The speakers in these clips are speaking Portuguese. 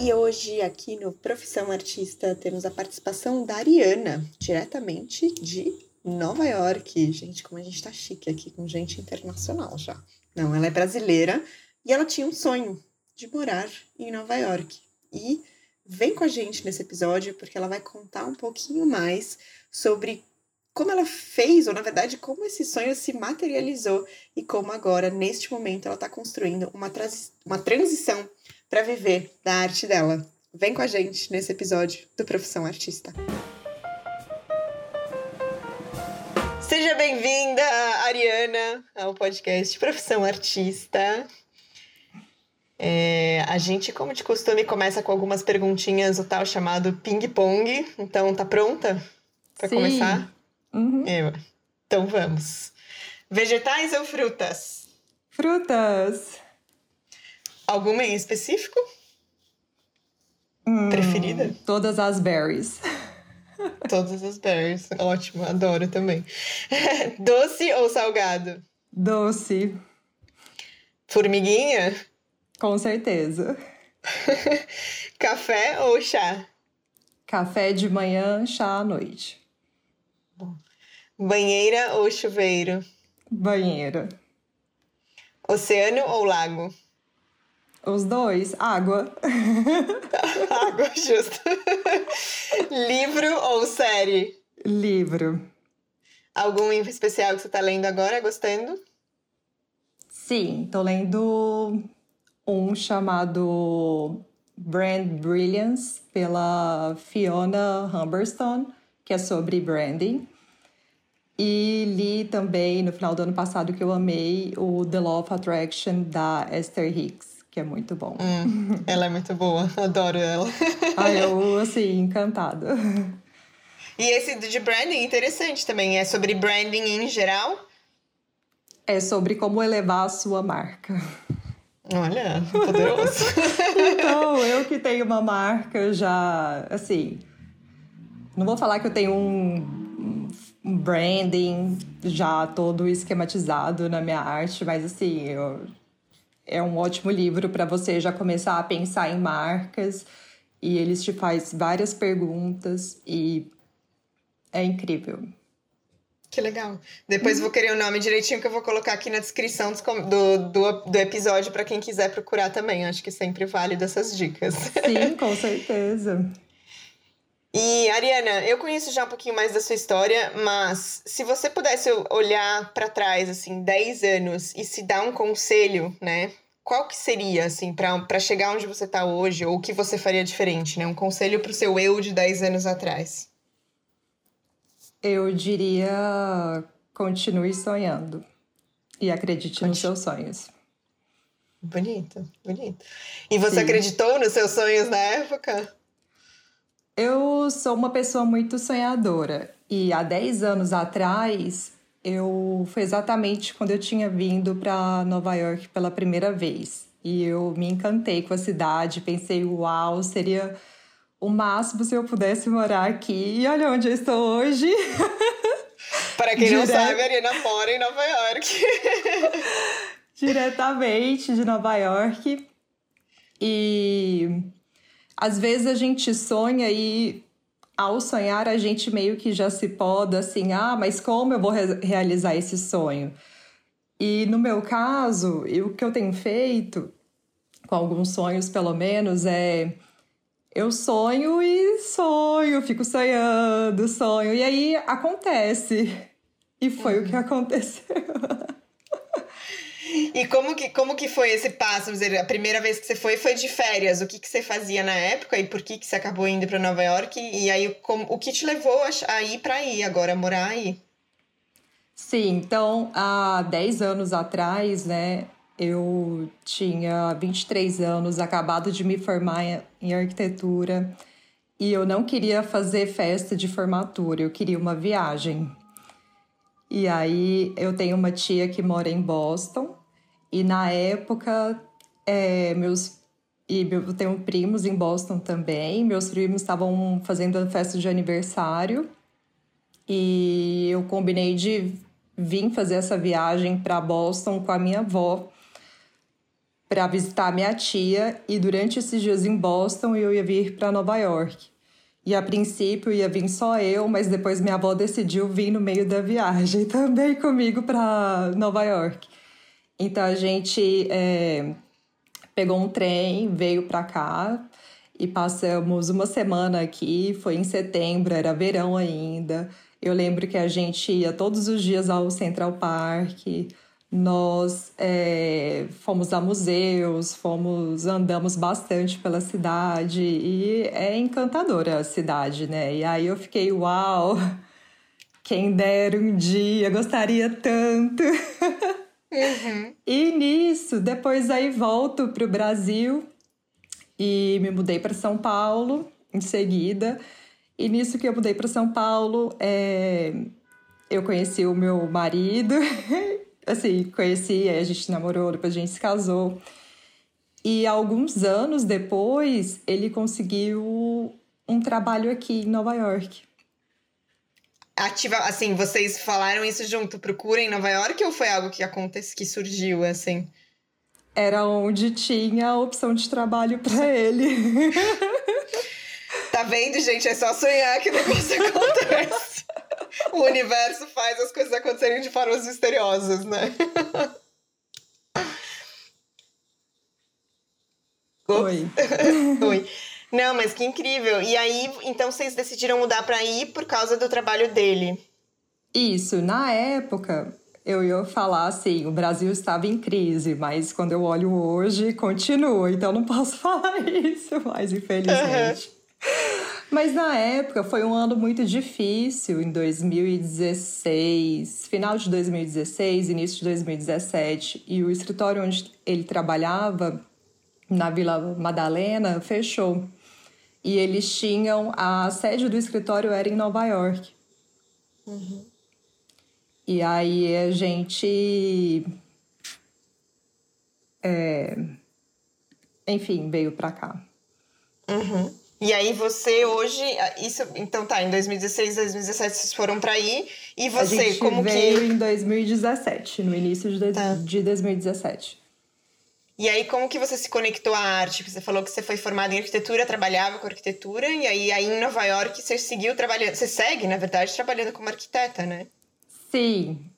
E hoje, aqui no Profissão Artista, temos a participação da Ariana, diretamente de Nova York. Gente, como a gente tá chique aqui com gente internacional já. Não, ela é brasileira e ela tinha um sonho de morar em Nova York. E vem com a gente nesse episódio porque ela vai contar um pouquinho mais sobre como ela fez, ou na verdade, como esse sonho se materializou e como agora, neste momento, ela está construindo uma, uma transição para viver da arte dela. Vem com a gente nesse episódio do Profissão Artista. Seja bem-vinda, Ariana, ao podcast Profissão Artista. É, a gente, como de costume, começa com algumas perguntinhas, o tal chamado ping-pong. Então, tá pronta para começar? Uhum. É, então vamos. Vegetais ou frutas? Frutas. Alguma em específico? Hum, Preferida? Todas as berries. Todas as berries. Ótimo, adoro também. Doce ou salgado? Doce. Formiguinha? Com certeza. Café ou chá? Café de manhã, chá à noite. Banheira ou chuveiro? Banheira. Oceano ou lago? Os dois, água. água, justo. Livro ou série? Livro. Algum especial que você está lendo agora, gostando? Sim, tô lendo um chamado Brand Brilliance pela Fiona Humberstone, que é sobre branding. E li também no final do ano passado que eu amei o The Law of Attraction da Esther Hicks que é muito bom. Hum, ela é muito boa, adoro ela. Ai, eu, assim, encantada. E esse de branding, interessante também, é sobre branding em geral? É sobre como elevar a sua marca. Olha, poderoso. então, eu que tenho uma marca já, assim, não vou falar que eu tenho um, um branding já todo esquematizado na minha arte, mas assim, eu é um ótimo livro para você já começar a pensar em marcas e eles te faz várias perguntas e é incrível. Que legal. Depois vou querer o nome direitinho que eu vou colocar aqui na descrição do, do, do episódio para quem quiser procurar também. Acho que sempre vale dessas dicas. Sim, com certeza. E Ariana, eu conheço já um pouquinho mais da sua história, mas se você pudesse olhar para trás assim 10 anos e se dar um conselho, né? Qual que seria assim para chegar onde você está hoje ou o que você faria diferente, né? Um conselho para o seu eu de 10 anos atrás. Eu diria continue sonhando e acredite Continue. nos seus sonhos. Bonito, bonito. E você Sim. acreditou nos seus sonhos na época? Eu sou uma pessoa muito sonhadora e há 10 anos atrás eu foi exatamente quando eu tinha vindo para Nova York pela primeira vez e eu me encantei com a cidade, pensei, uau, seria o máximo se eu pudesse morar aqui. E olha onde eu estou hoje. Para quem Direto... não sabe, a Arina mora em Nova York. Diretamente de Nova York. E às vezes a gente sonha e ao sonhar a gente meio que já se poda assim, ah, mas como eu vou re realizar esse sonho? E no meu caso, o que eu tenho feito, com alguns sonhos pelo menos, é eu sonho e sonho, fico sonhando, sonho, e aí acontece. E foi uhum. o que uhum. aconteceu. E como que, como que foi esse passo? Dizer, a primeira vez que você foi foi de férias. O que, que você fazia na época e por que, que você acabou indo para Nova York? E aí, como, o que te levou a, a ir para aí, agora morar aí? Sim, então há 10 anos atrás, né, eu tinha 23 anos, acabado de me formar em arquitetura e eu não queria fazer festa de formatura, eu queria uma viagem. E aí eu tenho uma tia que mora em Boston e na época, é, meus. E eu tenho primos em Boston também. Meus primos estavam fazendo a festa de aniversário. E eu combinei de vir fazer essa viagem para Boston com a minha avó para visitar minha tia e durante esses dias em Boston eu ia vir para Nova York. E a princípio ia vir só eu, mas depois minha avó decidiu vir no meio da viagem também comigo para Nova York. Então a gente é, pegou um trem, veio para cá e passamos uma semana aqui. Foi em setembro, era verão ainda. Eu lembro que a gente ia todos os dias ao Central Park. Nós é, fomos a museus, fomos andamos bastante pela cidade e é encantadora a cidade, né? E aí eu fiquei, uau, quem dera um dia, gostaria tanto. Uhum. e nisso, depois aí volto para o Brasil e me mudei para São Paulo em seguida. E nisso que eu mudei para São Paulo, é, eu conheci o meu marido assim, conheci, a gente namorou, depois a gente se casou. E alguns anos depois, ele conseguiu um trabalho aqui em Nova York. Ativa, assim, vocês falaram isso junto, procura em Nova York ou foi algo que aconteceu, que surgiu, assim? Era onde tinha a opção de trabalho para ele. tá vendo, gente? É só sonhar que o negócio acontece o universo faz as coisas acontecerem de formas misteriosas, né? Oi. Oi. Não, mas que incrível. E aí, então vocês decidiram mudar para ir por causa do trabalho dele? Isso. Na época, eu ia falar assim, o Brasil estava em crise, mas quando eu olho hoje, continua. Então não posso falar isso, mas infelizmente. Uhum. Mas na época foi um ano muito difícil, em 2016, final de 2016, início de 2017, e o escritório onde ele trabalhava, na Vila Madalena, fechou. E eles tinham. A sede do escritório era em Nova York. Uhum. E aí a gente. É, enfim, veio para cá. Uhum. E aí você hoje, isso, então tá, em 2016, 2017 vocês foram para aí e você a gente como veio que em 2017, no início de, tá. de 2017. E aí como que você se conectou à arte? Você falou que você foi formada em arquitetura, trabalhava com arquitetura e aí, aí em Nova York você seguiu trabalhando, você segue, na verdade, trabalhando como arquiteta, né? Sim.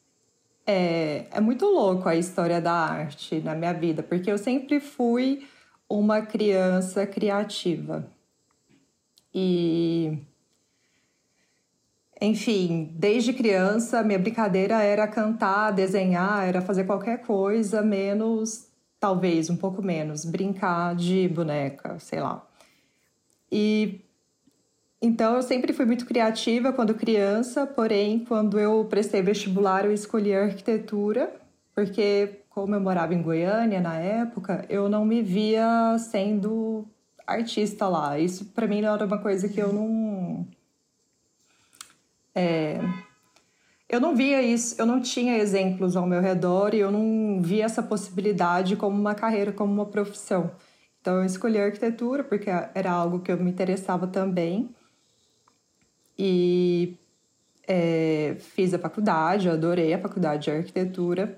É, é muito louco a história da arte na minha vida, porque eu sempre fui uma criança criativa. E enfim, desde criança, minha brincadeira era cantar, desenhar, era fazer qualquer coisa, menos, talvez, um pouco menos, brincar de boneca, sei lá. E então eu sempre fui muito criativa quando criança, porém, quando eu prestei vestibular, eu escolhi arquitetura, porque como eu morava em Goiânia na época, eu não me via sendo artista lá. Isso para mim não era uma coisa que eu não. É, eu não via isso, eu não tinha exemplos ao meu redor e eu não via essa possibilidade como uma carreira, como uma profissão. Então eu escolhi arquitetura porque era algo que eu me interessava também. E é, fiz a faculdade, eu adorei a faculdade de arquitetura.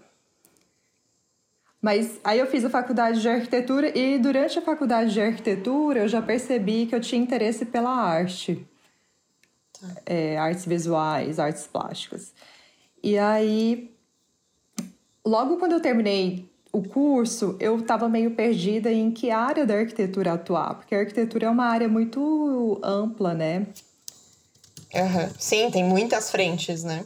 Mas aí eu fiz a faculdade de arquitetura e durante a faculdade de arquitetura eu já percebi que eu tinha interesse pela arte. É, artes visuais, artes plásticas. E aí, logo quando eu terminei o curso, eu estava meio perdida em que área da arquitetura atuar, porque a arquitetura é uma área muito ampla, né? Uhum. Sim, tem muitas frentes, né?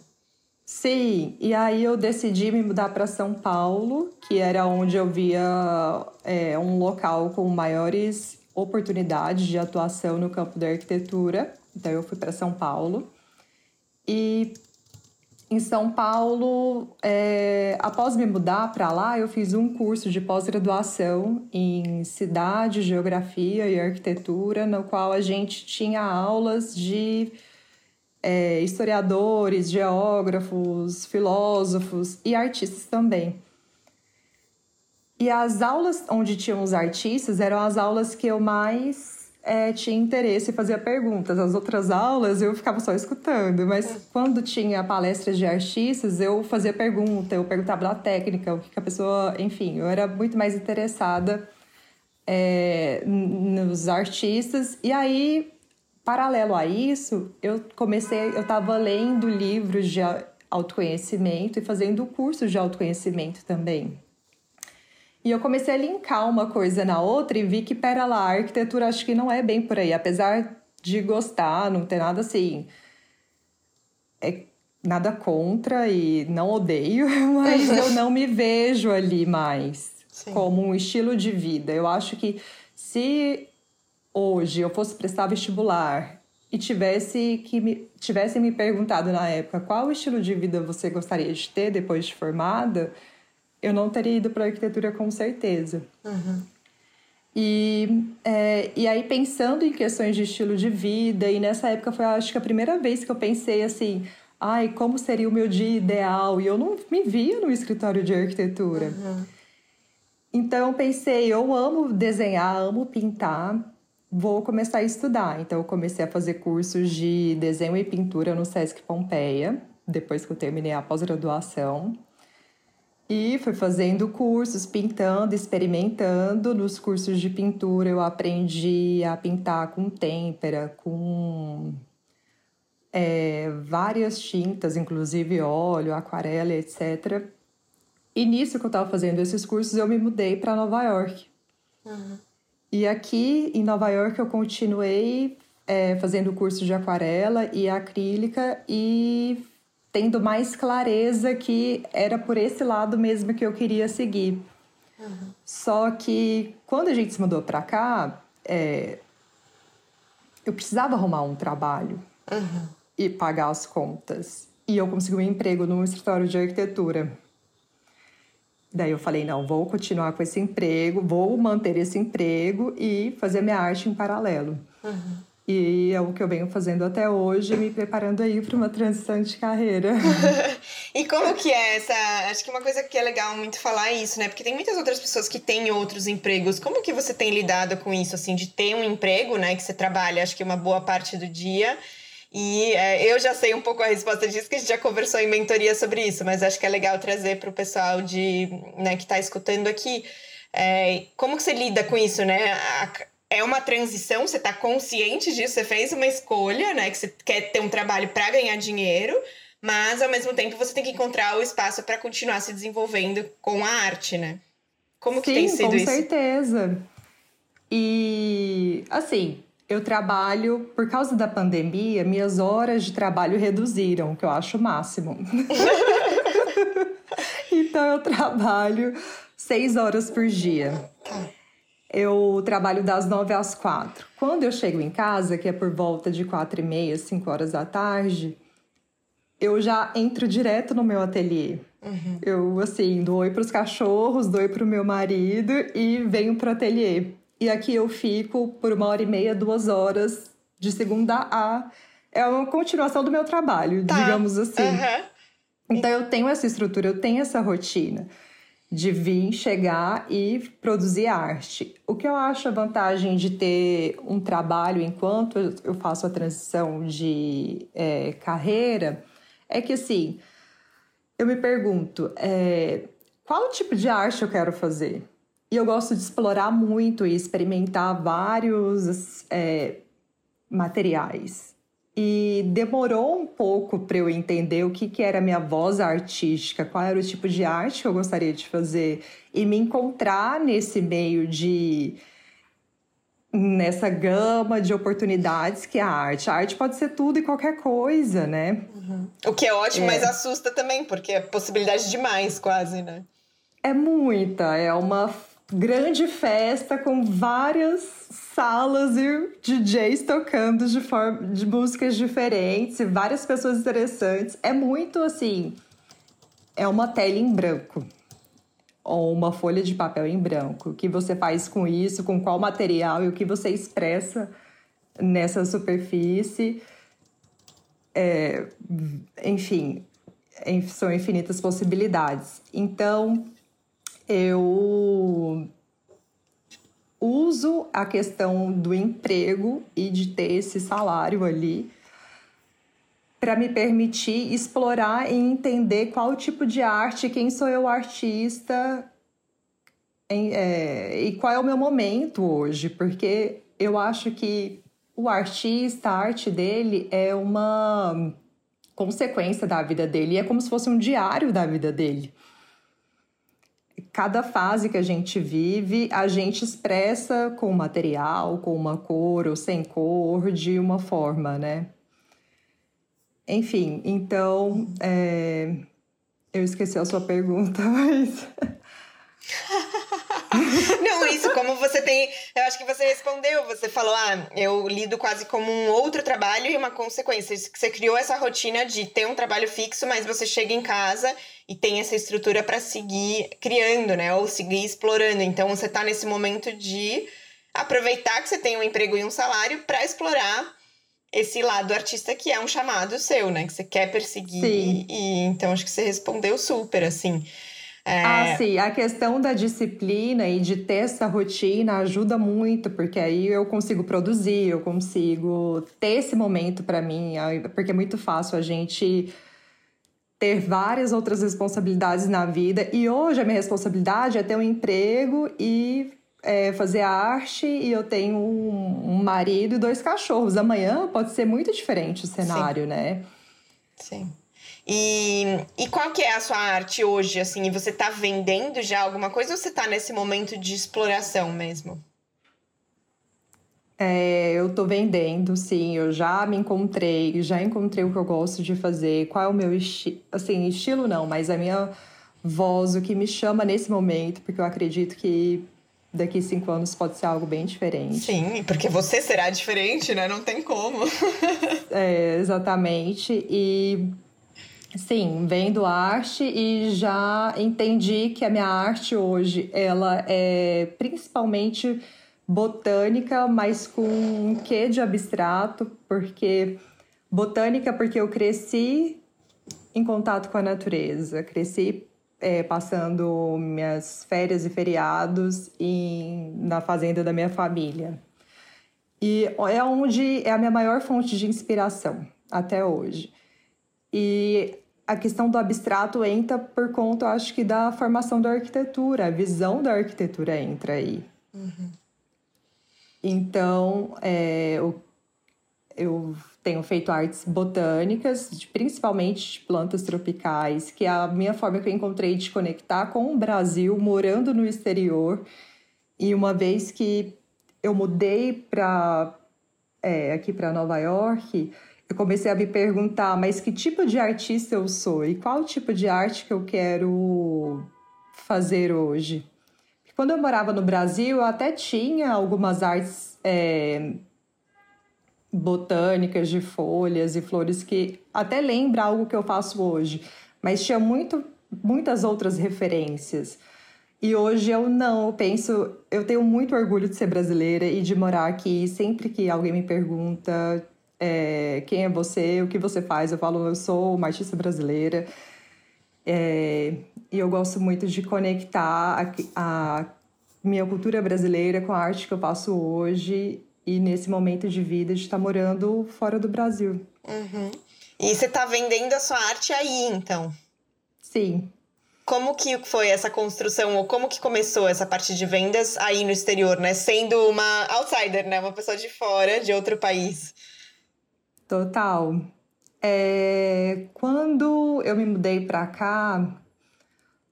Sim, e aí eu decidi me mudar para São Paulo, que era onde eu via é, um local com maiores oportunidades de atuação no campo da arquitetura. Então eu fui para São Paulo. E em São Paulo, é, após me mudar para lá, eu fiz um curso de pós-graduação em cidade, geografia e arquitetura, no qual a gente tinha aulas de é, historiadores, geógrafos, filósofos e artistas também. E as aulas onde tinham os artistas eram as aulas que eu mais é, tinha interesse e fazia perguntas. As outras aulas eu ficava só escutando, mas é. quando tinha palestras de artistas, eu fazia pergunta, eu perguntava da técnica, o que a pessoa. Enfim, eu era muito mais interessada é, nos artistas. E aí, paralelo a isso, eu comecei, eu estava lendo livros de autoconhecimento e fazendo cursos de autoconhecimento também. E eu comecei a linkar uma coisa na outra e vi que, pera lá, a arquitetura acho que não é bem por aí. Apesar de gostar, não ter nada assim. É nada contra e não odeio, mas eu não me vejo ali mais Sim. como um estilo de vida. Eu acho que se hoje eu fosse prestar vestibular e tivesse que me tivesse me perguntado na época qual estilo de vida você gostaria de ter depois de formada, eu não teria ido para arquitetura com certeza. Uhum. E, é, e aí, pensando em questões de estilo de vida, e nessa época foi, acho que, a primeira vez que eu pensei assim: ai, como seria o meu dia ideal? E eu não me via no escritório de arquitetura. Uhum. Então, eu pensei: eu amo desenhar, amo pintar, vou começar a estudar. Então, eu comecei a fazer cursos de desenho e pintura no Sesc Pompeia, depois que eu terminei a pós-graduação. E fui fazendo cursos, pintando, experimentando. Nos cursos de pintura eu aprendi a pintar com têmpera, com é, várias tintas, inclusive óleo, aquarela, etc. E nisso que eu estava fazendo esses cursos, eu me mudei para Nova York. Uhum. E aqui em Nova York eu continuei é, fazendo curso de aquarela e acrílica e tendo mais clareza que era por esse lado mesmo que eu queria seguir. Uhum. Só que quando a gente se mudou para cá, é, eu precisava arrumar um trabalho uhum. e pagar as contas. E eu consegui um emprego num escritório de arquitetura. Daí eu falei, não, vou continuar com esse emprego, vou manter esse emprego e fazer minha arte em paralelo. Uhum. E é o que eu venho fazendo até hoje, me preparando aí para uma transição de carreira. e como que é essa. Acho que uma coisa que é legal muito falar é isso, né? Porque tem muitas outras pessoas que têm outros empregos. Como que você tem lidado com isso, assim, de ter um emprego, né? Que você trabalha, acho que uma boa parte do dia. E é, eu já sei um pouco a resposta disso, que a gente já conversou em mentoria sobre isso, mas acho que é legal trazer para o pessoal de, né, que está escutando aqui. É, como que você lida com isso, né? A, é uma transição, você está consciente disso, você fez uma escolha, né? Que você quer ter um trabalho para ganhar dinheiro, mas ao mesmo tempo você tem que encontrar o espaço para continuar se desenvolvendo com a arte, né? Como que Sim, tem sido com isso? Com certeza. E assim, eu trabalho, por causa da pandemia, minhas horas de trabalho reduziram, que eu acho o máximo. então eu trabalho seis horas por dia. Eu trabalho das nove às quatro. Quando eu chego em casa, que é por volta de quatro e meia, cinco horas da tarde, eu já entro direto no meu ateliê. Uhum. Eu, assim, dou oi pros cachorros, dou oi pro meu marido e venho pro ateliê. E aqui eu fico por uma hora e meia, duas horas, de segunda a... É uma continuação do meu trabalho, tá. digamos assim. Uhum. Então eu tenho essa estrutura, eu tenho essa rotina de vir, chegar e produzir arte. O que eu acho a vantagem de ter um trabalho enquanto eu faço a transição de é, carreira é que, assim, eu me pergunto é, qual tipo de arte eu quero fazer? E eu gosto de explorar muito e experimentar vários é, materiais. E demorou um pouco para eu entender o que, que era a minha voz artística, qual era o tipo de arte que eu gostaria de fazer e me encontrar nesse meio de nessa gama de oportunidades que é a arte. A arte pode ser tudo e qualquer coisa, né? Uhum. O que é ótimo, é. mas assusta também, porque é possibilidade demais, quase, né? É muita, é uma grande festa com várias salas e DJs tocando de, forma, de músicas diferentes várias pessoas interessantes. É muito assim. É uma tela em branco ou uma folha de papel em branco. O que você faz com isso, com qual material e o que você expressa nessa superfície. É, enfim, são infinitas possibilidades. Então, eu uso a questão do emprego e de ter esse salário ali para me permitir explorar e entender qual tipo de arte, quem sou eu artista em, é, e qual é o meu momento hoje, porque eu acho que o artista, a arte dele é uma consequência da vida dele, é como se fosse um diário da vida dele. Cada fase que a gente vive, a gente expressa com material, com uma cor ou sem cor, de uma forma, né? Enfim, então, é... eu esqueci a sua pergunta, mas. Não, isso, como você tem. Eu acho que você respondeu. Você falou, ah, eu lido quase como um outro trabalho e uma consequência. Você criou essa rotina de ter um trabalho fixo, mas você chega em casa e tem essa estrutura para seguir criando, né? Ou seguir explorando. Então, você tá nesse momento de aproveitar que você tem um emprego e um salário para explorar esse lado artista que é um chamado seu, né? Que você quer perseguir. Sim. E, então, acho que você respondeu super, assim. É... Ah, sim. A questão da disciplina e de ter essa rotina ajuda muito, porque aí eu consigo produzir, eu consigo ter esse momento para mim, porque é muito fácil a gente ter várias outras responsabilidades na vida. E hoje a minha responsabilidade é ter um emprego e é, fazer arte e eu tenho um, um, marido e dois cachorros. Amanhã pode ser muito diferente o cenário, Sim. né? Sim. E, e qual que é a sua arte hoje, assim? Você tá vendendo já alguma coisa ou você tá nesse momento de exploração mesmo? É, eu tô vendendo, sim. Eu já me encontrei, já encontrei o que eu gosto de fazer. Qual é o meu estilo? Assim, estilo não, mas a minha voz, o que me chama nesse momento, porque eu acredito que daqui cinco anos pode ser algo bem diferente. Sim, porque você será diferente, né? Não tem como. é, exatamente. E Sim, vendo arte e já entendi que a minha arte hoje ela é principalmente botânica, mas com um quê de abstrato, porque botânica porque eu cresci em contato com a natureza, cresci é, passando minhas férias e feriados em, na fazenda da minha família. E é onde é a minha maior fonte de inspiração até hoje. E a questão do abstrato entra por conta, acho que, da formação da arquitetura, a visão da arquitetura entra aí. Uhum. Então, é, eu, eu tenho feito artes botânicas, de, principalmente de plantas tropicais, que é a minha forma que eu encontrei de conectar com o Brasil, morando no exterior. E uma vez que eu mudei para é, aqui para Nova York, eu comecei a me perguntar, mas que tipo de artista eu sou e qual tipo de arte que eu quero fazer hoje? Quando eu morava no Brasil, eu até tinha algumas artes é, botânicas de folhas e flores que até lembra algo que eu faço hoje, mas tinha muito, muitas outras referências. E hoje eu não, eu penso, eu tenho muito orgulho de ser brasileira e de morar aqui. Sempre que alguém me pergunta é, quem é você, o que você faz. Eu falo, eu sou uma artista brasileira. É, e eu gosto muito de conectar a, a, minha cultura brasileira com a arte que eu faço hoje e nesse momento de vida de estar morando fora do Brasil. Uhum. E você está vendendo a sua arte aí, então? Sim. Como que foi essa construção, ou como que começou essa parte de vendas aí no exterior, né? Sendo uma outsider, né? Uma pessoa de fora, de outro país. Total. É, quando eu me mudei para cá,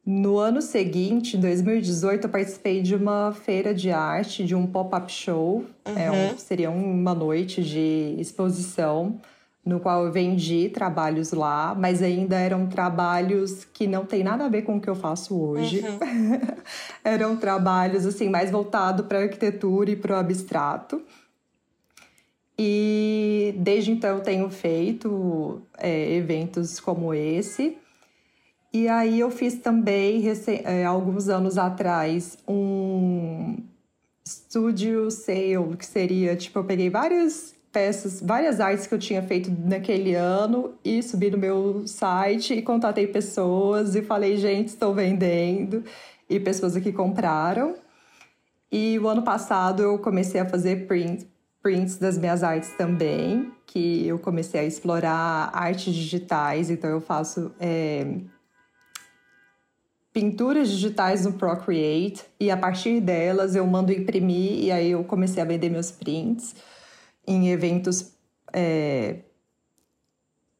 no ano seguinte, em 2018, eu participei de uma feira de arte, de um pop-up show. Uhum. É um, seria uma noite de exposição, no qual eu vendi trabalhos lá, mas ainda eram trabalhos que não tem nada a ver com o que eu faço hoje. Uhum. eram trabalhos assim mais voltados para arquitetura e para o abstrato. E desde então tenho feito é, eventos como esse. E aí eu fiz também, é, alguns anos atrás, um studio sale, que seria, tipo, eu peguei várias peças, várias artes que eu tinha feito naquele ano e subi no meu site e contatei pessoas e falei, gente, estou vendendo. E pessoas aqui compraram. E o ano passado eu comecei a fazer print, prints das minhas artes também, que eu comecei a explorar artes digitais, então eu faço é, pinturas digitais no Procreate e a partir delas eu mando imprimir e aí eu comecei a vender meus prints em eventos. É,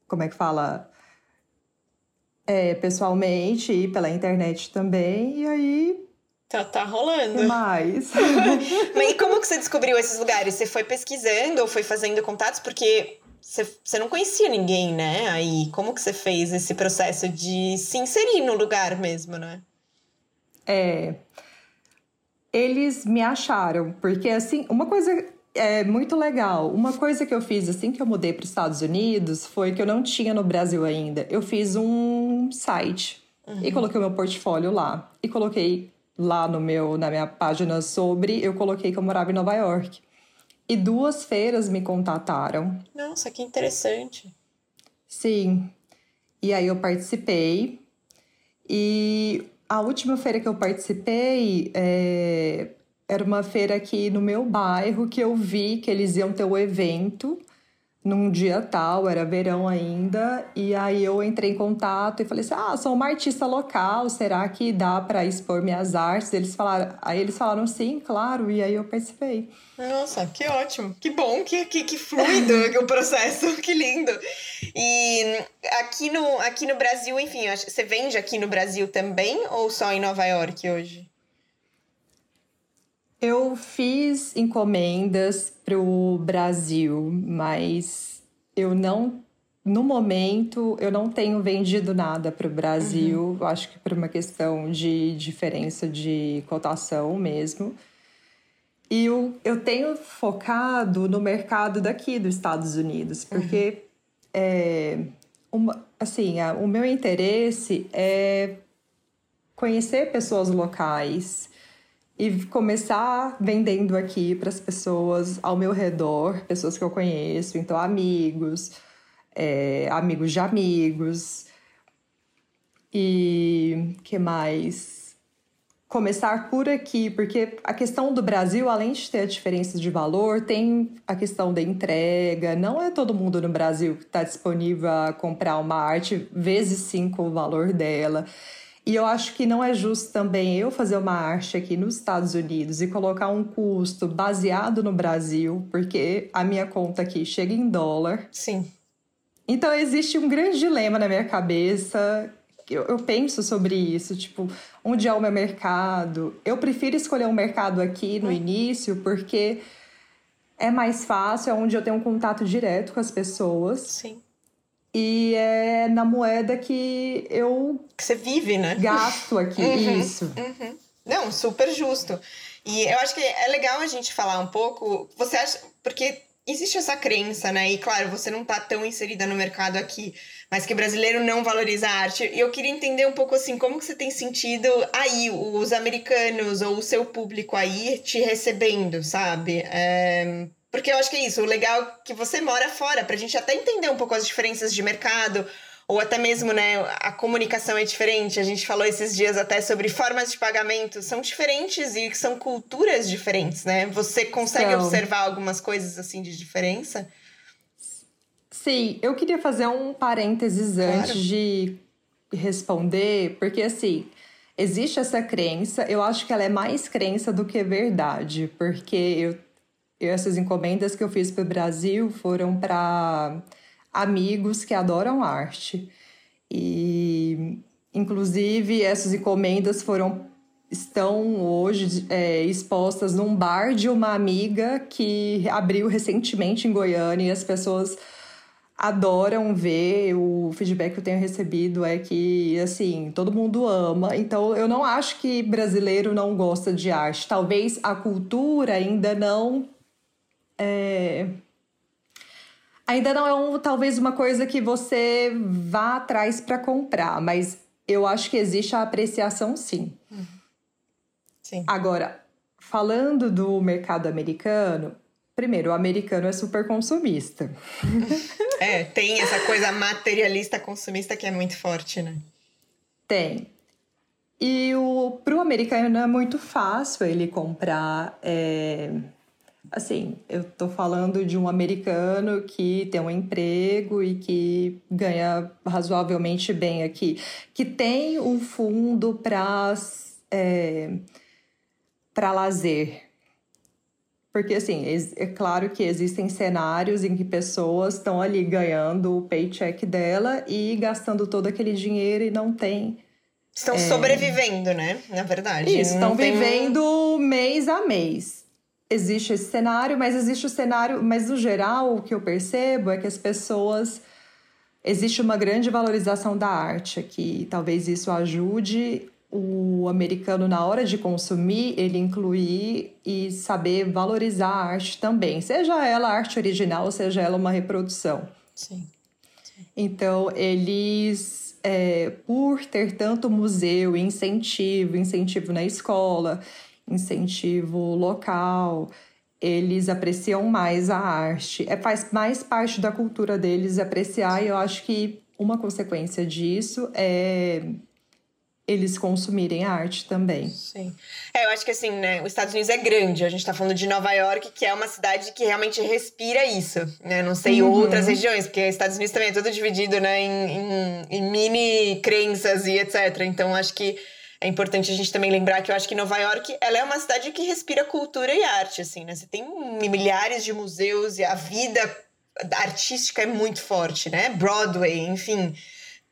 como é que fala? É, pessoalmente e pela internet também, e aí Tá, tá rolando. Mais. Mas e como que você descobriu esses lugares? Você foi pesquisando ou foi fazendo contatos? Porque você, você não conhecia ninguém, né? Aí, como que você fez esse processo de se inserir no lugar mesmo, né? É. Eles me acharam, porque assim, uma coisa é muito legal. Uma coisa que eu fiz assim que eu mudei para os Estados Unidos foi que eu não tinha no Brasil ainda. Eu fiz um site uhum. e coloquei o meu portfólio lá e coloquei lá no meu na minha página sobre, eu coloquei que eu morava em Nova York. E duas feiras me contataram. Nossa, que interessante. Sim. E aí eu participei. E a última feira que eu participei é, era uma feira aqui no meu bairro que eu vi que eles iam ter o um evento num dia tal, era verão ainda, e aí eu entrei em contato e falei assim: "Ah, sou uma artista local, será que dá para expor minhas artes?" Eles falaram, aí eles falaram: "Sim, claro", e aí eu participei. Nossa, que ótimo. Que bom, que que, que fluido o processo, que lindo. E aqui no aqui no Brasil, enfim, você vende aqui no Brasil também ou só em Nova York hoje? Eu fiz encomendas para o Brasil, mas eu não, no momento, eu não tenho vendido nada para o Brasil. Uhum. Acho que por uma questão de diferença de cotação mesmo. E eu, eu tenho focado no mercado daqui dos Estados Unidos, porque uhum. é, uma, assim, a, o meu interesse é conhecer pessoas locais e começar vendendo aqui para as pessoas ao meu redor, pessoas que eu conheço, então amigos, é, amigos de amigos. E que mais? Começar por aqui, porque a questão do Brasil, além de ter a diferença de valor, tem a questão da entrega. Não é todo mundo no Brasil que está disponível a comprar uma arte vezes cinco o valor dela. E eu acho que não é justo também eu fazer uma arte aqui nos Estados Unidos e colocar um custo baseado no Brasil, porque a minha conta aqui chega em dólar. Sim. Então existe um grande dilema na minha cabeça. Eu, eu penso sobre isso, tipo, onde é o meu mercado? Eu prefiro escolher um mercado aqui no hum. início, porque é mais fácil, é onde eu tenho um contato direto com as pessoas. Sim. E é na moeda que eu. Que você vive, né? Gasto aqui. Uhum, Isso. Uhum. Não, super justo. E eu acho que é legal a gente falar um pouco. Você acha. Porque existe essa crença, né? E claro, você não tá tão inserida no mercado aqui, mas que brasileiro não valoriza a arte. E eu queria entender um pouco assim, como que você tem sentido aí, os americanos ou o seu público aí te recebendo, sabe? É porque eu acho que é isso, o legal é que você mora fora, pra gente até entender um pouco as diferenças de mercado, ou até mesmo, né, a comunicação é diferente. A gente falou esses dias até sobre formas de pagamento, são diferentes e são culturas diferentes, né? Você consegue então, observar algumas coisas assim de diferença? Sim, eu queria fazer um parênteses claro. antes de responder, porque assim, existe essa crença, eu acho que ela é mais crença do que verdade, porque eu essas encomendas que eu fiz para o Brasil foram para amigos que adoram arte. E, inclusive, essas encomendas foram estão hoje é, expostas num bar de uma amiga que abriu recentemente em Goiânia e as pessoas adoram ver. O feedback que eu tenho recebido é que, assim, todo mundo ama. Então, eu não acho que brasileiro não gosta de arte. Talvez a cultura ainda não é... Ainda não é um, talvez uma coisa que você vá atrás para comprar, mas eu acho que existe a apreciação sim. Sim. Agora, falando do mercado americano, primeiro, o americano é super consumista. É, tem essa coisa materialista consumista que é muito forte, né? Tem. E para o americano é muito fácil ele comprar. É, assim, eu estou falando de um americano que tem um emprego e que ganha razoavelmente bem aqui, que tem um fundo para é, para lazer. Porque, assim, é claro que existem cenários em que pessoas estão ali ganhando o paycheck dela e gastando todo aquele dinheiro e não tem Estão é... sobrevivendo, né? Na verdade. Isso, estão vivendo mês a mês. Existe esse cenário, mas existe o cenário. Mas no geral, o que eu percebo é que as pessoas. Existe uma grande valorização da arte aqui. Talvez isso ajude o americano, na hora de consumir, ele incluir e saber valorizar a arte também. Seja ela arte original, seja ela uma reprodução. Sim. Sim. Então, eles é, por ter tanto museu, incentivo, incentivo na escola, incentivo local, eles apreciam mais a arte. É, faz mais parte da cultura deles apreciar, e eu acho que uma consequência disso é eles consumirem arte também. Sim. É, eu acho que assim, né, os Estados Unidos é grande. A gente tá falando de Nova York, que é uma cidade que realmente respira isso, né? Não sei uhum. outras regiões, porque os Estados Unidos também é tudo dividido, né, em, em, em mini crenças e etc. Então, acho que é importante a gente também lembrar que eu acho que Nova York, ela é uma cidade que respira cultura e arte, assim, né? Você tem milhares de museus e a vida artística é muito forte, né? Broadway, enfim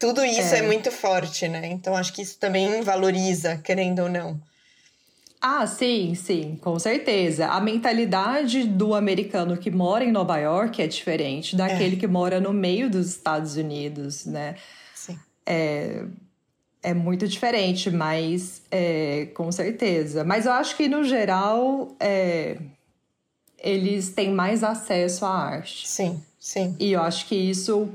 tudo isso é. é muito forte, né? Então acho que isso também valoriza, querendo ou não. Ah, sim, sim, com certeza. A mentalidade do americano que mora em Nova York é diferente daquele é. que mora no meio dos Estados Unidos, né? Sim. É, é muito diferente, mas é, com certeza. Mas eu acho que, no geral, é, eles têm mais acesso à arte. Sim, sim. E eu acho que isso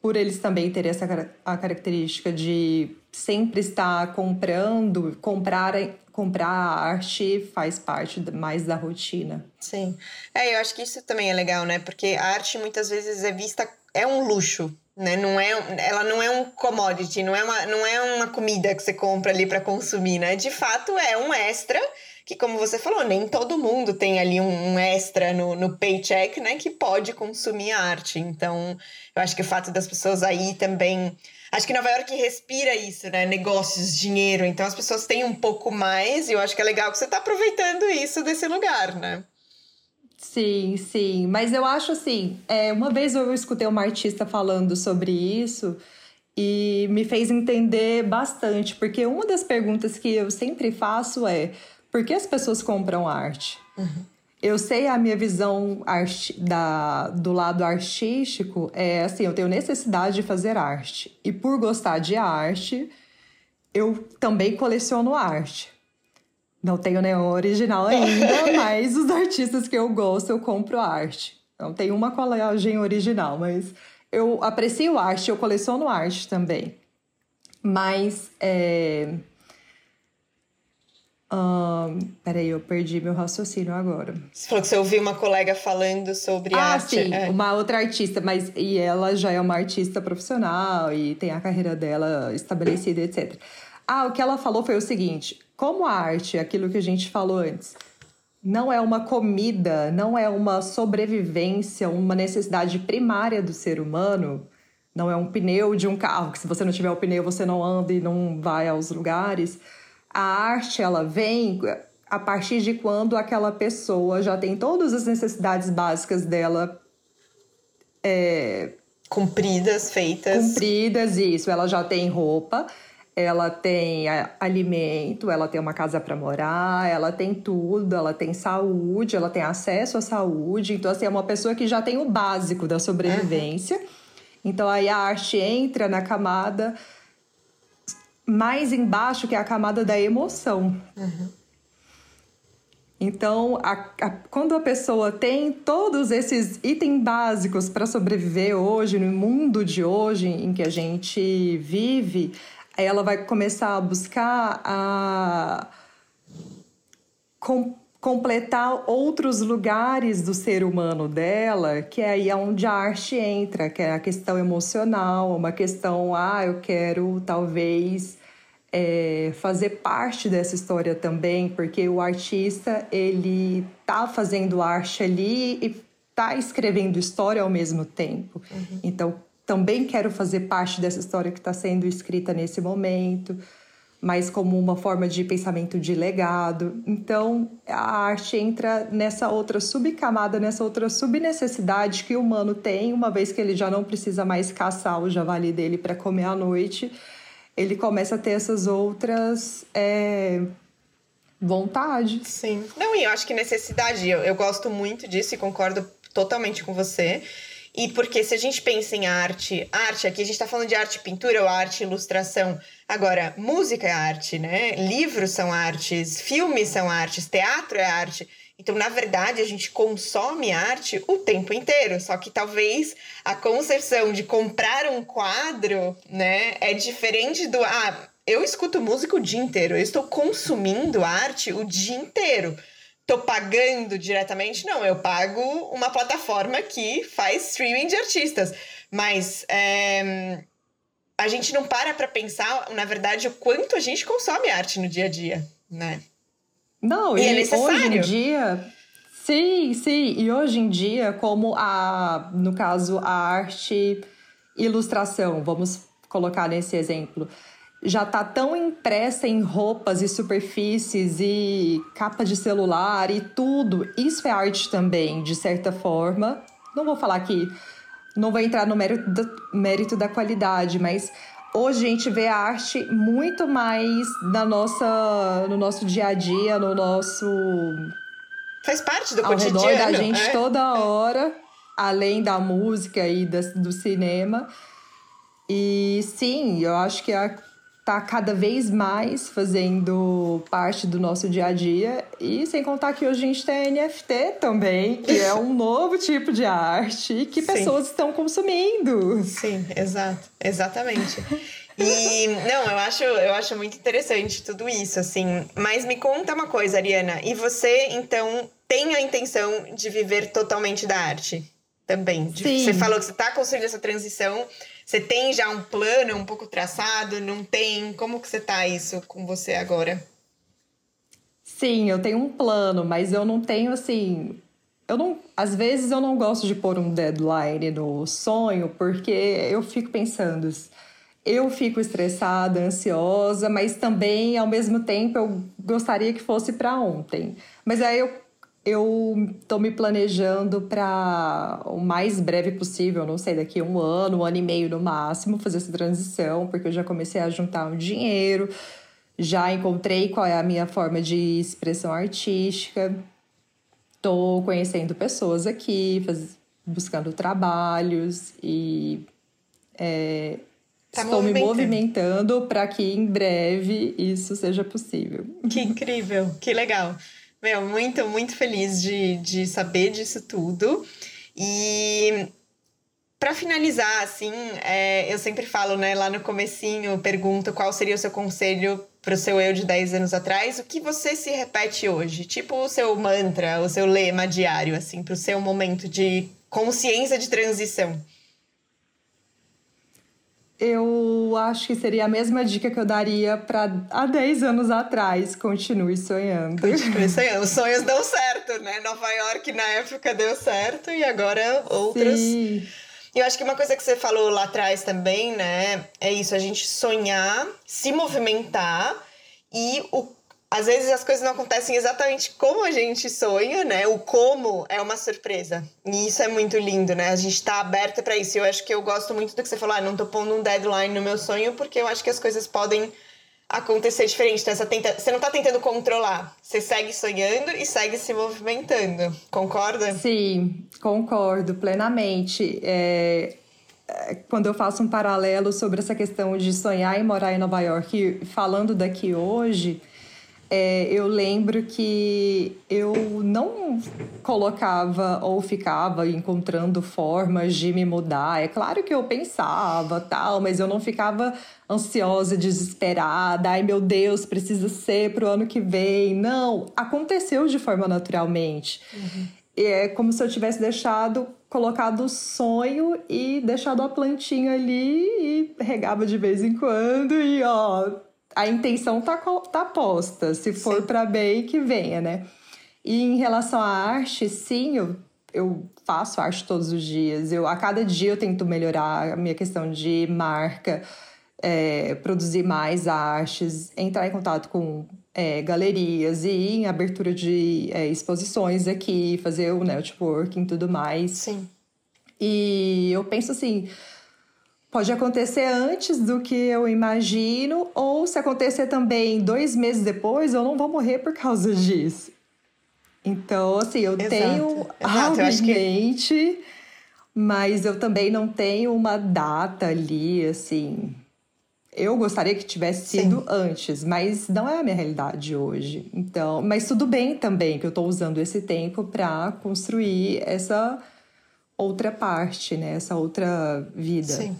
por eles também terem essa a característica de sempre estar comprando, comprar comprar arte faz parte mais da rotina. Sim. É, eu acho que isso também é legal, né? Porque a arte muitas vezes é vista é um luxo, né? Não é, ela não é um commodity, não é uma, não é uma comida que você compra ali para consumir, né? De fato é um extra que, como você falou, nem todo mundo tem ali um, um extra no, no paycheck, né, que pode consumir arte. Então, eu acho que o fato das pessoas aí também. Acho que Nova York respira isso, né? Negócios, dinheiro. Então as pessoas têm um pouco mais, e eu acho que é legal que você está aproveitando isso desse lugar, né? Sim, sim. Mas eu acho assim, é, uma vez eu escutei uma artista falando sobre isso e me fez entender bastante, porque uma das perguntas que eu sempre faço é por que as pessoas compram arte? Uhum. Eu sei a minha visão art, da, do lado artístico é assim, eu tenho necessidade de fazer arte. E por gostar de arte, eu também coleciono arte. Não tenho nenhum original ainda, mas os artistas que eu gosto, eu compro arte. Não tenho uma colagem original, mas eu aprecio arte, eu coleciono arte também. Mas é, um, peraí, eu perdi meu raciocínio agora. Você falou que você ouviu uma colega falando sobre ah, arte. Ah, sim, é. uma outra artista, mas e ela já é uma artista profissional e tem a carreira dela estabelecida, etc. Ah, o que ela falou foi o seguinte: como a arte, aquilo que a gente falou antes, não é uma comida, não é uma sobrevivência, uma necessidade primária do ser humano, não é um pneu de um carro, que se você não tiver o pneu você não anda e não vai aos lugares a arte ela vem a partir de quando aquela pessoa já tem todas as necessidades básicas dela é, cumpridas, feitas. Cumpridas, isso. Ela já tem roupa, ela tem alimento, ela tem uma casa para morar, ela tem tudo, ela tem saúde, ela tem acesso à saúde. Então, assim, é uma pessoa que já tem o básico da sobrevivência. Uhum. Então, aí a arte entra na camada mais embaixo, que é a camada da emoção. Uhum. Então, a, a, quando a pessoa tem todos esses itens básicos para sobreviver hoje, no mundo de hoje em que a gente vive, ela vai começar a buscar a com, completar outros lugares do ser humano dela, que é aí onde a arte entra, que é a questão emocional, uma questão, ah, eu quero talvez é, fazer parte dessa história também, porque o artista ele tá fazendo arte ali e tá escrevendo história ao mesmo tempo. Uhum. Então, também quero fazer parte dessa história que está sendo escrita nesse momento, mas como uma forma de pensamento de legado. Então, a arte entra nessa outra subcamada, nessa outra subnecessidade que o humano tem, uma vez que ele já não precisa mais caçar o javali dele para comer à noite, ele começa a ter essas outras é, vontades. Sim. Não, e eu acho que necessidade, eu, eu gosto muito disso e concordo totalmente com você. E porque se a gente pensa em arte, arte aqui a gente está falando de arte pintura ou arte ilustração. Agora, música é arte, né? Livros são artes, filmes são artes, teatro é arte. Então, na verdade, a gente consome arte o tempo inteiro. Só que talvez a concepção de comprar um quadro, né, é diferente do ah, eu escuto música o dia inteiro, eu estou consumindo arte o dia inteiro tô pagando diretamente, não, eu pago uma plataforma que faz streaming de artistas. Mas é, a gente não para pra pensar, na verdade, o quanto a gente consome arte no dia a dia, né? Não, e, e é necessário. hoje em dia. Sim, sim. E hoje em dia, como a, no caso, a arte ilustração, vamos colocar nesse exemplo já está tão impressa em roupas e superfícies e capa de celular e tudo. Isso é arte também, de certa forma. Não vou falar que não vou entrar no mérito da, mérito da qualidade, mas hoje a gente vê a arte muito mais na nossa, no nosso dia a dia, no nosso faz parte do ao cotidiano. redor da gente é? toda hora, além da música e da, do cinema. E sim, eu acho que a tá cada vez mais fazendo parte do nosso dia a dia e sem contar que hoje a gente tem NFT também, que é um novo tipo de arte que Sim. pessoas estão consumindo. Sim, exato, exatamente. E não, eu acho, eu acho muito interessante tudo isso, assim. Mas me conta uma coisa, Ariana. E você, então, tem a intenção de viver totalmente da arte? Também. Sim. Você falou que você está construindo essa transição você tem já um plano um pouco traçado? Não tem? Como que você tá isso com você agora? Sim, eu tenho um plano, mas eu não tenho assim. Eu não, às vezes eu não gosto de pôr um deadline no sonho, porque eu fico pensando, eu fico estressada, ansiosa, mas também ao mesmo tempo eu gostaria que fosse para ontem. Mas aí eu eu estou me planejando para o mais breve possível, não sei, daqui a um ano, um ano e meio no máximo, fazer essa transição, porque eu já comecei a juntar um dinheiro, já encontrei qual é a minha forma de expressão artística, estou conhecendo pessoas aqui, faz, buscando trabalhos e é, tá estou me movimentando para que em breve isso seja possível. Que incrível, que legal. Meu, muito, muito feliz de, de saber disso tudo. E para finalizar, assim, é, eu sempre falo, né, lá no comecinho, pergunto qual seria o seu conselho para o seu eu de 10 anos atrás, o que você se repete hoje? Tipo o seu mantra, o seu lema diário, assim, para o seu momento de consciência de transição eu acho que seria a mesma dica que eu daria para há 10 anos atrás. Continue sonhando. Continue sonhando. Os sonhos dão certo, né? Nova York na época deu certo e agora outras. Sim. Eu acho que uma coisa que você falou lá atrás também, né? É isso, a gente sonhar, se movimentar e o às vezes as coisas não acontecem exatamente como a gente sonha, né? O como é uma surpresa. E isso é muito lindo, né? A gente tá aberta para isso. Eu acho que eu gosto muito do que você falou, ah, não tô pondo um deadline no meu sonho, porque eu acho que as coisas podem acontecer diferente. Então, você, tenta... você não tá tentando controlar. Você segue sonhando e segue se movimentando. Concorda? Sim, concordo plenamente. É, é... Quando eu faço um paralelo sobre essa questão de sonhar e morar em Nova York, falando daqui hoje, é, eu lembro que eu não colocava ou ficava encontrando formas de me mudar. É claro que eu pensava tal, mas eu não ficava ansiosa, desesperada. Ai meu Deus, precisa ser para o ano que vem. Não, aconteceu de forma naturalmente. Uhum. É como se eu tivesse deixado, colocado o sonho e deixado a plantinha ali e regava de vez em quando e ó a intenção tá, tá posta. Se for para bem, que venha, né? E em relação à arte, sim, eu, eu faço arte todos os dias. Eu, a cada dia eu tento melhorar a minha questão de marca, é, produzir mais artes, entrar em contato com é, galerias e ir em abertura de é, exposições aqui, fazer o networking e tudo mais. Sim. E eu penso assim, pode acontecer antes do que eu imagino, ou se acontecer também dois meses depois, eu não vou morrer por causa disso. Então, assim, eu Exato. tenho algo em mente, que... mas eu também não tenho uma data ali, assim. Eu gostaria que tivesse sido Sim. antes, mas não é a minha realidade hoje. Então, mas tudo bem também que eu estou usando esse tempo para construir essa outra parte, né? Essa outra vida. Sim.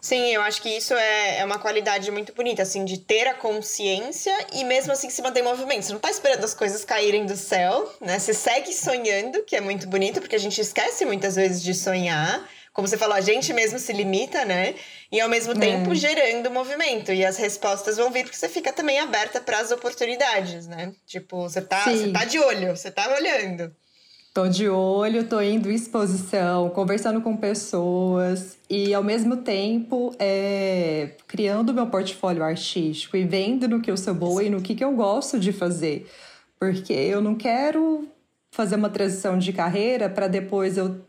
Sim, eu acho que isso é, é uma qualidade muito bonita, assim, de ter a consciência e mesmo assim se manter em movimento. Você não tá esperando as coisas caírem do céu, né? Você segue sonhando, que é muito bonito, porque a gente esquece muitas vezes de sonhar. Como você falou, a gente mesmo se limita, né? E ao mesmo tempo é. gerando movimento. E as respostas vão vir porque você fica também aberta para as oportunidades, né? Tipo, você tá, você tá de olho, você tá olhando. Tô de olho, tô indo em exposição, conversando com pessoas e, ao mesmo tempo, é, criando meu portfólio artístico e vendo no que eu sou boa e no que, que eu gosto de fazer. Porque eu não quero fazer uma transição de carreira para depois eu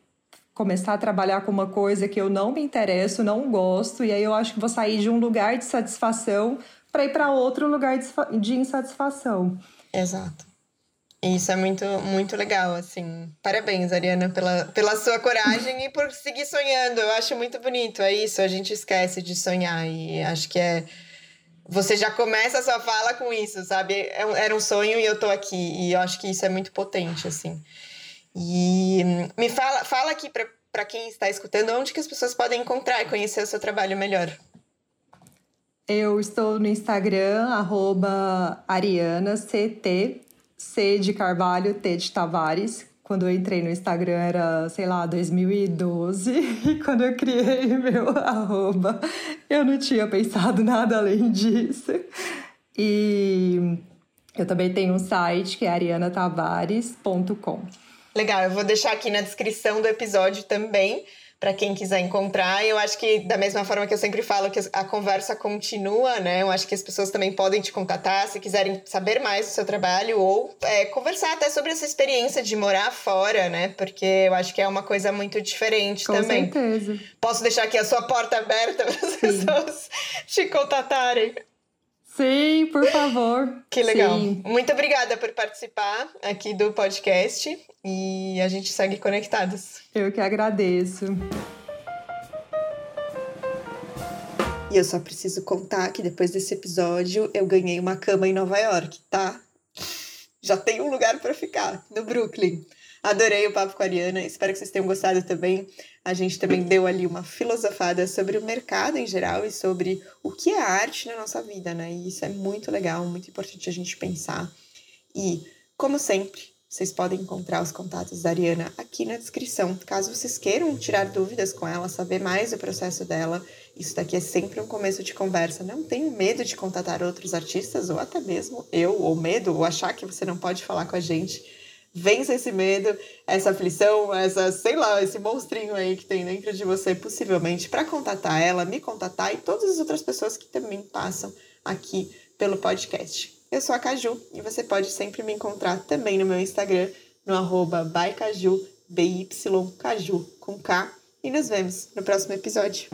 começar a trabalhar com uma coisa que eu não me interesso, não gosto, e aí eu acho que vou sair de um lugar de satisfação para ir para outro lugar de insatisfação. Exato. Isso é muito, muito legal, assim. Parabéns, Ariana, pela, pela sua coragem e por seguir sonhando. Eu acho muito bonito. É isso, a gente esquece de sonhar e acho que é. Você já começa a sua fala com isso, sabe? É era um sonho e eu tô aqui. E eu acho que isso é muito potente, assim. E me fala, fala aqui para quem está escutando onde que as pessoas podem encontrar e conhecer o seu trabalho melhor. Eu estou no Instagram, arroba arianact C de Carvalho, T de Tavares. Quando eu entrei no Instagram era, sei lá, 2012. E quando eu criei meu arroba, eu não tinha pensado nada além disso. E eu também tenho um site que é arianatavares.com. Legal, eu vou deixar aqui na descrição do episódio também para quem quiser encontrar. Eu acho que, da mesma forma que eu sempre falo que a conversa continua, né? Eu acho que as pessoas também podem te contatar se quiserem saber mais do seu trabalho ou é, conversar até sobre essa experiência de morar fora, né? Porque eu acho que é uma coisa muito diferente Com também. Com certeza. Posso deixar aqui a sua porta aberta para as pessoas te contatarem. Sim, por favor. Que legal. Sim. Muito obrigada por participar aqui do podcast e a gente segue conectados. Eu que agradeço. E eu só preciso contar que depois desse episódio eu ganhei uma cama em Nova York, tá? Já tem um lugar para ficar, no Brooklyn. Adorei o papo com a Ariana, espero que vocês tenham gostado também. A gente também deu ali uma filosofada sobre o mercado em geral e sobre o que é arte na nossa vida, né? E isso é muito legal, muito importante a gente pensar. E, como sempre, vocês podem encontrar os contatos da Ariana aqui na descrição. Caso vocês queiram tirar dúvidas com ela, saber mais do processo dela, isso daqui é sempre um começo de conversa. Não tenho medo de contatar outros artistas, ou até mesmo eu, ou medo, ou achar que você não pode falar com a gente vença esse medo, essa aflição, essa, sei lá, esse monstrinho aí que tem dentro de você, possivelmente, para contatar ela, me contatar e todas as outras pessoas que também passam aqui pelo podcast. Eu sou a Caju e você pode sempre me encontrar também no meu Instagram, no arroba bycaju, B-Y-Caju, com K. E nos vemos no próximo episódio.